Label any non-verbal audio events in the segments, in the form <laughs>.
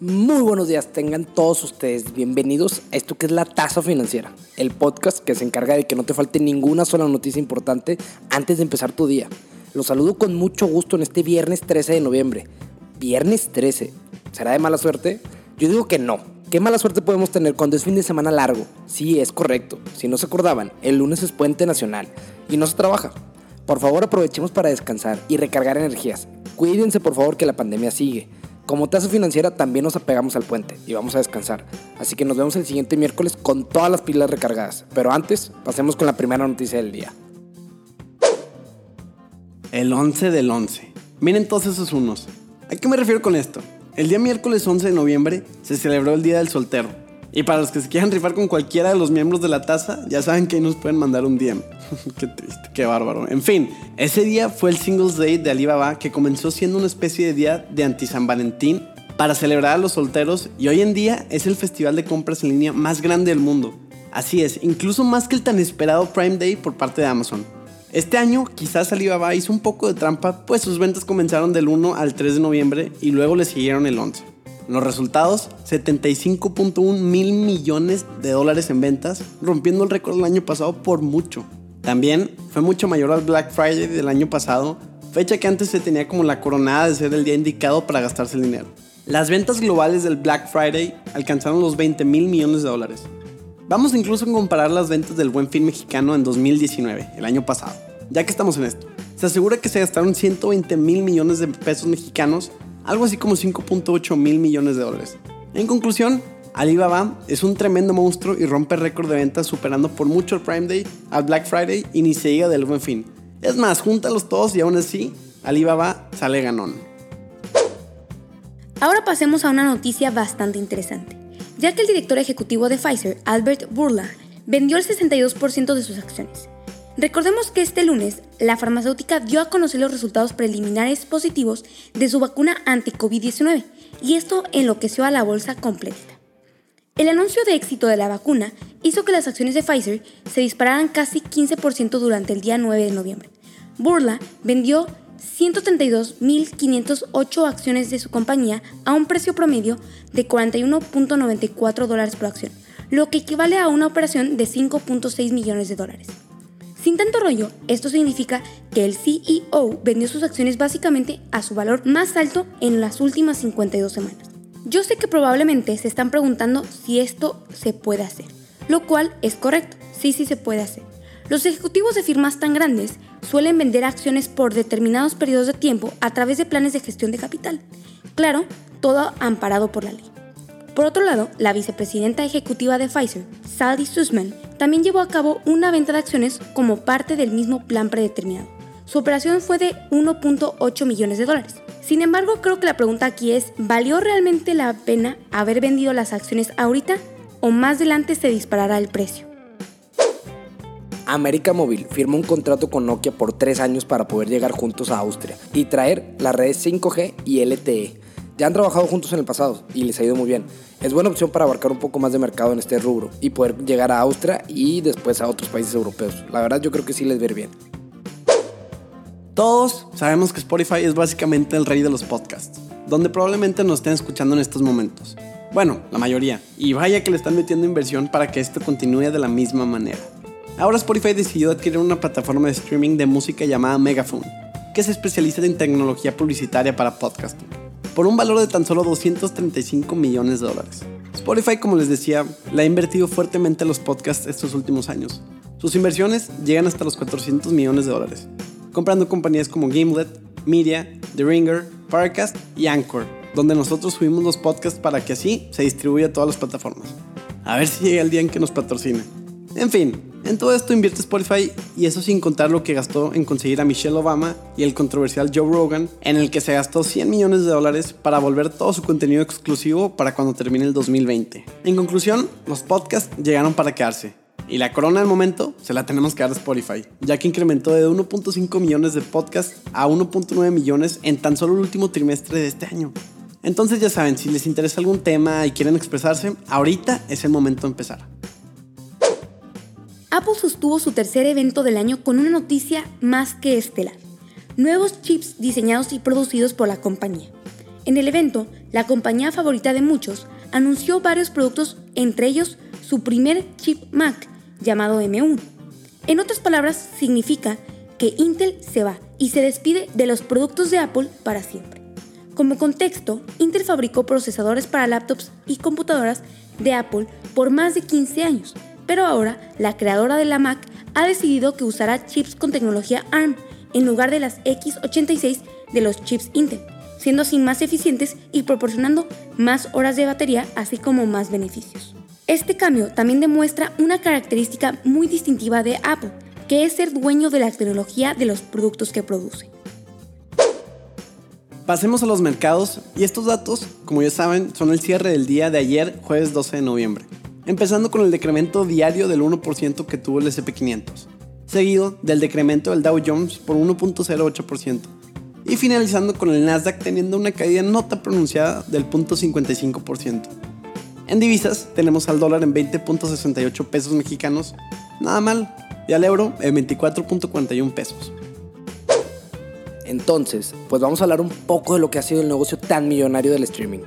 Muy buenos días, tengan todos ustedes bienvenidos a esto que es la Tasa Financiera, el podcast que se encarga de que no te falte ninguna sola noticia importante antes de empezar tu día. Los saludo con mucho gusto en este viernes 13 de noviembre. Viernes 13, ¿será de mala suerte? Yo digo que no. ¿Qué mala suerte podemos tener cuando es fin de semana largo? Sí, es correcto. Si no se acordaban, el lunes es puente nacional y no se trabaja. Por favor aprovechemos para descansar y recargar energías. Cuídense por favor que la pandemia sigue. Como tasa financiera también nos apegamos al puente y vamos a descansar. Así que nos vemos el siguiente miércoles con todas las pilas recargadas. Pero antes, pasemos con la primera noticia del día. El 11 del 11. Miren todos esos unos. ¿A qué me refiero con esto? El día miércoles 11 de noviembre se celebró el Día del Soltero. Y para los que se quieran rifar con cualquiera de los miembros de la taza, ya saben que ahí nos pueden mandar un DM. <laughs> qué triste, qué bárbaro. En fin, ese día fue el Singles Day de Alibaba que comenzó siendo una especie de día de anti-San Valentín para celebrar a los solteros y hoy en día es el festival de compras en línea más grande del mundo. Así es, incluso más que el tan esperado Prime Day por parte de Amazon. Este año quizás Alibaba hizo un poco de trampa, pues sus ventas comenzaron del 1 al 3 de noviembre y luego le siguieron el 11. Los resultados, 75.1 mil millones de dólares en ventas, rompiendo el récord del año pasado por mucho. También fue mucho mayor al Black Friday del año pasado, fecha que antes se tenía como la coronada de ser el día indicado para gastarse el dinero. Las ventas globales del Black Friday alcanzaron los 20 mil millones de dólares. Vamos incluso a comparar las ventas del Buen Fin mexicano en 2019, el año pasado. Ya que estamos en esto, se asegura que se gastaron 120 mil millones de pesos mexicanos algo así como 5.8 mil millones de dólares. En conclusión, Alibaba es un tremendo monstruo y rompe récord de ventas superando por mucho el Prime Day, al Black Friday y ni se llega del buen fin. Es más, júntalos todos y aún así, Alibaba sale ganón. Ahora pasemos a una noticia bastante interesante, ya que el director ejecutivo de Pfizer, Albert Burla, vendió el 62% de sus acciones. Recordemos que este lunes la farmacéutica dio a conocer los resultados preliminares positivos de su vacuna anti-COVID-19 y esto enloqueció a la bolsa completa. El anuncio de éxito de la vacuna hizo que las acciones de Pfizer se dispararan casi 15% durante el día 9 de noviembre. Burla vendió 132.508 acciones de su compañía a un precio promedio de 41.94 dólares por acción, lo que equivale a una operación de 5.6 millones de dólares. Sin tanto rollo, esto significa que el CEO vendió sus acciones básicamente a su valor más alto en las últimas 52 semanas. Yo sé que probablemente se están preguntando si esto se puede hacer, lo cual es correcto, sí, sí se puede hacer. Los ejecutivos de firmas tan grandes suelen vender acciones por determinados periodos de tiempo a través de planes de gestión de capital. Claro, todo amparado por la ley. Por otro lado, la vicepresidenta ejecutiva de Pfizer, Sally Sussman, también llevó a cabo una venta de acciones como parte del mismo plan predeterminado. Su operación fue de 1.8 millones de dólares. Sin embargo, creo que la pregunta aquí es, ¿valió realmente la pena haber vendido las acciones ahorita o más adelante se disparará el precio? América Móvil firma un contrato con Nokia por tres años para poder llegar juntos a Austria y traer las redes 5G y LTE. Ya han trabajado juntos en el pasado y les ha ido muy bien. Es buena opción para abarcar un poco más de mercado en este rubro y poder llegar a Austria y después a otros países europeos. La verdad yo creo que sí les ver bien. Todos sabemos que Spotify es básicamente el rey de los podcasts, donde probablemente nos estén escuchando en estos momentos. Bueno, la mayoría. Y vaya que le están metiendo inversión para que esto continúe de la misma manera. Ahora Spotify decidió adquirir una plataforma de streaming de música llamada Megaphone, que se especializa en tecnología publicitaria para podcasting por un valor de tan solo 235 millones de dólares. Spotify, como les decía, le ha invertido fuertemente a los podcasts estos últimos años. Sus inversiones llegan hasta los 400 millones de dólares, comprando compañías como Gimlet, Media, The Ringer, Parcast y Anchor, donde nosotros subimos los podcasts para que así se distribuya a todas las plataformas. A ver si llega el día en que nos patrocine. En fin, en todo esto invierte Spotify y eso sin contar lo que gastó en conseguir a Michelle Obama y el controversial Joe Rogan, en el que se gastó 100 millones de dólares para volver todo su contenido exclusivo para cuando termine el 2020. En conclusión, los podcasts llegaron para quedarse. Y la corona del momento se la tenemos que dar a Spotify, ya que incrementó de 1.5 millones de podcasts a 1.9 millones en tan solo el último trimestre de este año. Entonces ya saben, si les interesa algún tema y quieren expresarse, ahorita es el momento de empezar. Apple sostuvo su tercer evento del año con una noticia más que estelar. Nuevos chips diseñados y producidos por la compañía. En el evento, la compañía favorita de muchos anunció varios productos, entre ellos su primer chip Mac, llamado M1. En otras palabras, significa que Intel se va y se despide de los productos de Apple para siempre. Como contexto, Intel fabricó procesadores para laptops y computadoras de Apple por más de 15 años, pero ahora la creadora de la Mac ha decidido que usará chips con tecnología ARM en lugar de las x86 de los chips Intel, siendo así más eficientes y proporcionando más horas de batería, así como más beneficios. Este cambio también demuestra una característica muy distintiva de Apple, que es ser dueño de la tecnología de los productos que produce. Pasemos a los mercados y estos datos, como ya saben, son el cierre del día de ayer, jueves 12 de noviembre empezando con el decremento diario del 1% que tuvo el SP500, seguido del decremento del Dow Jones por 1.08% y finalizando con el Nasdaq teniendo una caída nota pronunciada del 0.55%. En divisas tenemos al dólar en 20.68 pesos mexicanos, nada mal, y al euro en 24.41 pesos. Entonces, pues vamos a hablar un poco de lo que ha sido el negocio tan millonario del streaming.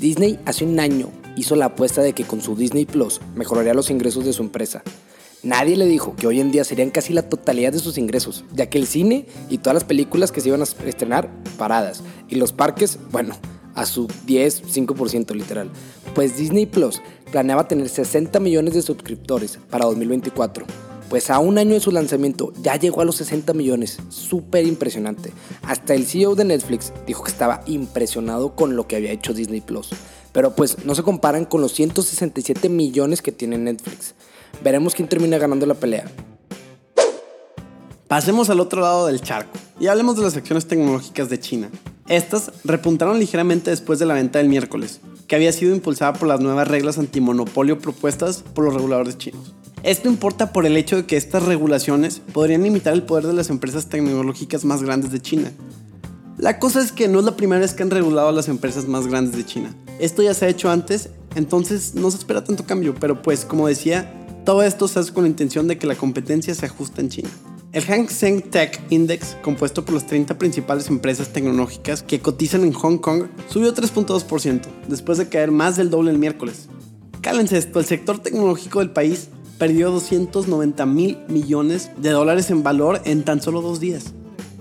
Disney hace un año hizo la apuesta de que con su Disney Plus mejoraría los ingresos de su empresa. Nadie le dijo que hoy en día serían casi la totalidad de sus ingresos, ya que el cine y todas las películas que se iban a estrenar paradas y los parques, bueno, a su 10, 5% literal. Pues Disney Plus planeaba tener 60 millones de suscriptores para 2024. Pues a un año de su lanzamiento ya llegó a los 60 millones, súper impresionante. Hasta el CEO de Netflix dijo que estaba impresionado con lo que había hecho Disney Plus. Pero pues no se comparan con los 167 millones que tiene Netflix. Veremos quién termina ganando la pelea. Pasemos al otro lado del charco y hablemos de las acciones tecnológicas de China. Estas repuntaron ligeramente después de la venta del miércoles, que había sido impulsada por las nuevas reglas antimonopolio propuestas por los reguladores chinos. Esto importa por el hecho de que estas regulaciones podrían limitar el poder de las empresas tecnológicas más grandes de China, la cosa es que no es la primera vez que han regulado a las empresas más grandes de China. Esto ya se ha hecho antes, entonces no se espera tanto cambio, pero pues como decía, todo esto se hace con la intención de que la competencia se ajuste en China. El Hang Seng Tech Index, compuesto por las 30 principales empresas tecnológicas que cotizan en Hong Kong, subió 3.2%, después de caer más del doble el miércoles. Cálense esto, el sector tecnológico del país perdió 290 mil millones de dólares en valor en tan solo dos días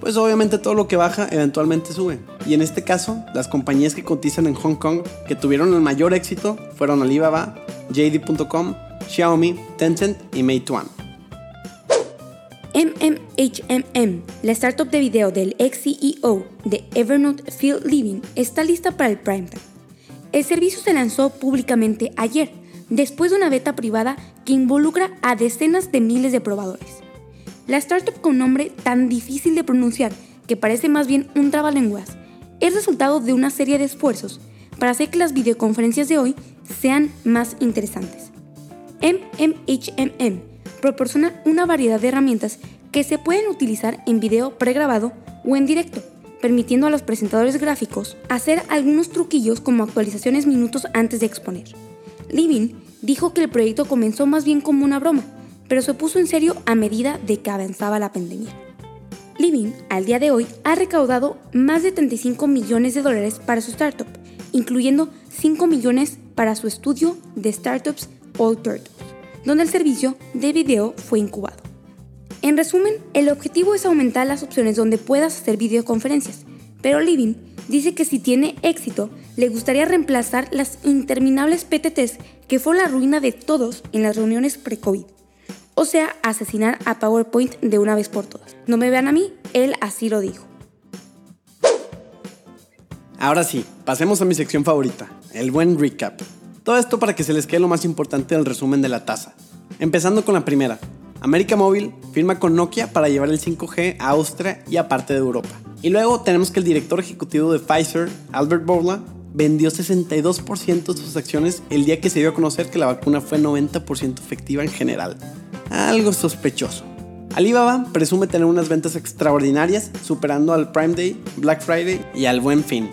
pues obviamente todo lo que baja eventualmente sube. Y en este caso, las compañías que cotizan en Hong Kong que tuvieron el mayor éxito fueron Alibaba, JD.com, Xiaomi, Tencent y Meituan. MMHMM, la startup de video del ex CEO de Evernote Phil Living, está lista para el prime time. El servicio se lanzó públicamente ayer, después de una beta privada que involucra a decenas de miles de probadores. La startup con nombre tan difícil de pronunciar que parece más bien un trabalenguas es resultado de una serie de esfuerzos para hacer que las videoconferencias de hoy sean más interesantes. MMHMM proporciona una variedad de herramientas que se pueden utilizar en video pregrabado o en directo, permitiendo a los presentadores gráficos hacer algunos truquillos como actualizaciones minutos antes de exponer. Living dijo que el proyecto comenzó más bien como una broma, pero se puso en serio a medida de que avanzaba la pandemia. Living, al día de hoy, ha recaudado más de 35 millones de dólares para su startup, incluyendo 5 millones para su estudio de startups All Turtles, donde el servicio de video fue incubado. En resumen, el objetivo es aumentar las opciones donde puedas hacer videoconferencias, pero Living dice que si tiene éxito, le gustaría reemplazar las interminables PTTs que fue la ruina de todos en las reuniones pre-COVID o sea, asesinar a PowerPoint de una vez por todas. No me vean a mí, él así lo dijo. Ahora sí, pasemos a mi sección favorita, el buen recap. Todo esto para que se les quede lo más importante del resumen de la tasa. Empezando con la primera. América Móvil firma con Nokia para llevar el 5G a Austria y a parte de Europa. Y luego tenemos que el director ejecutivo de Pfizer, Albert Bourla, vendió 62% de sus acciones el día que se dio a conocer que la vacuna fue 90% efectiva en general. Algo sospechoso. Alibaba presume tener unas ventas extraordinarias, superando al Prime Day, Black Friday y al Buen Fin.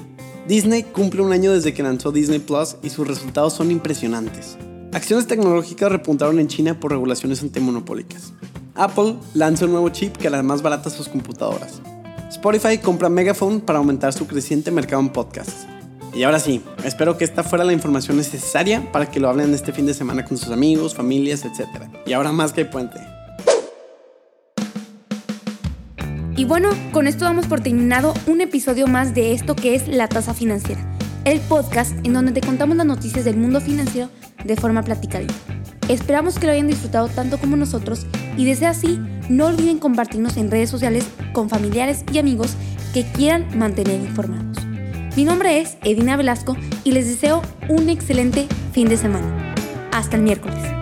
Disney cumple un año desde que lanzó Disney Plus y sus resultados son impresionantes. Acciones tecnológicas repuntaron en China por regulaciones antimonopólicas. Apple lanza un nuevo chip que hará más baratas sus computadoras. Spotify compra Megaphone para aumentar su creciente mercado en podcasts. Y ahora sí, espero que esta fuera la información necesaria para que lo hablen este fin de semana con sus amigos, familias, etc. Y ahora más que puente. Y bueno, con esto damos por terminado un episodio más de esto que es La Tasa Financiera, el podcast en donde te contamos las noticias del mundo financiero de forma platicadita. Esperamos que lo hayan disfrutado tanto como nosotros y desde así no olviden compartirnos en redes sociales con familiares y amigos que quieran mantener informados. Mi nombre es Edina Velasco y les deseo un excelente fin de semana. Hasta el miércoles.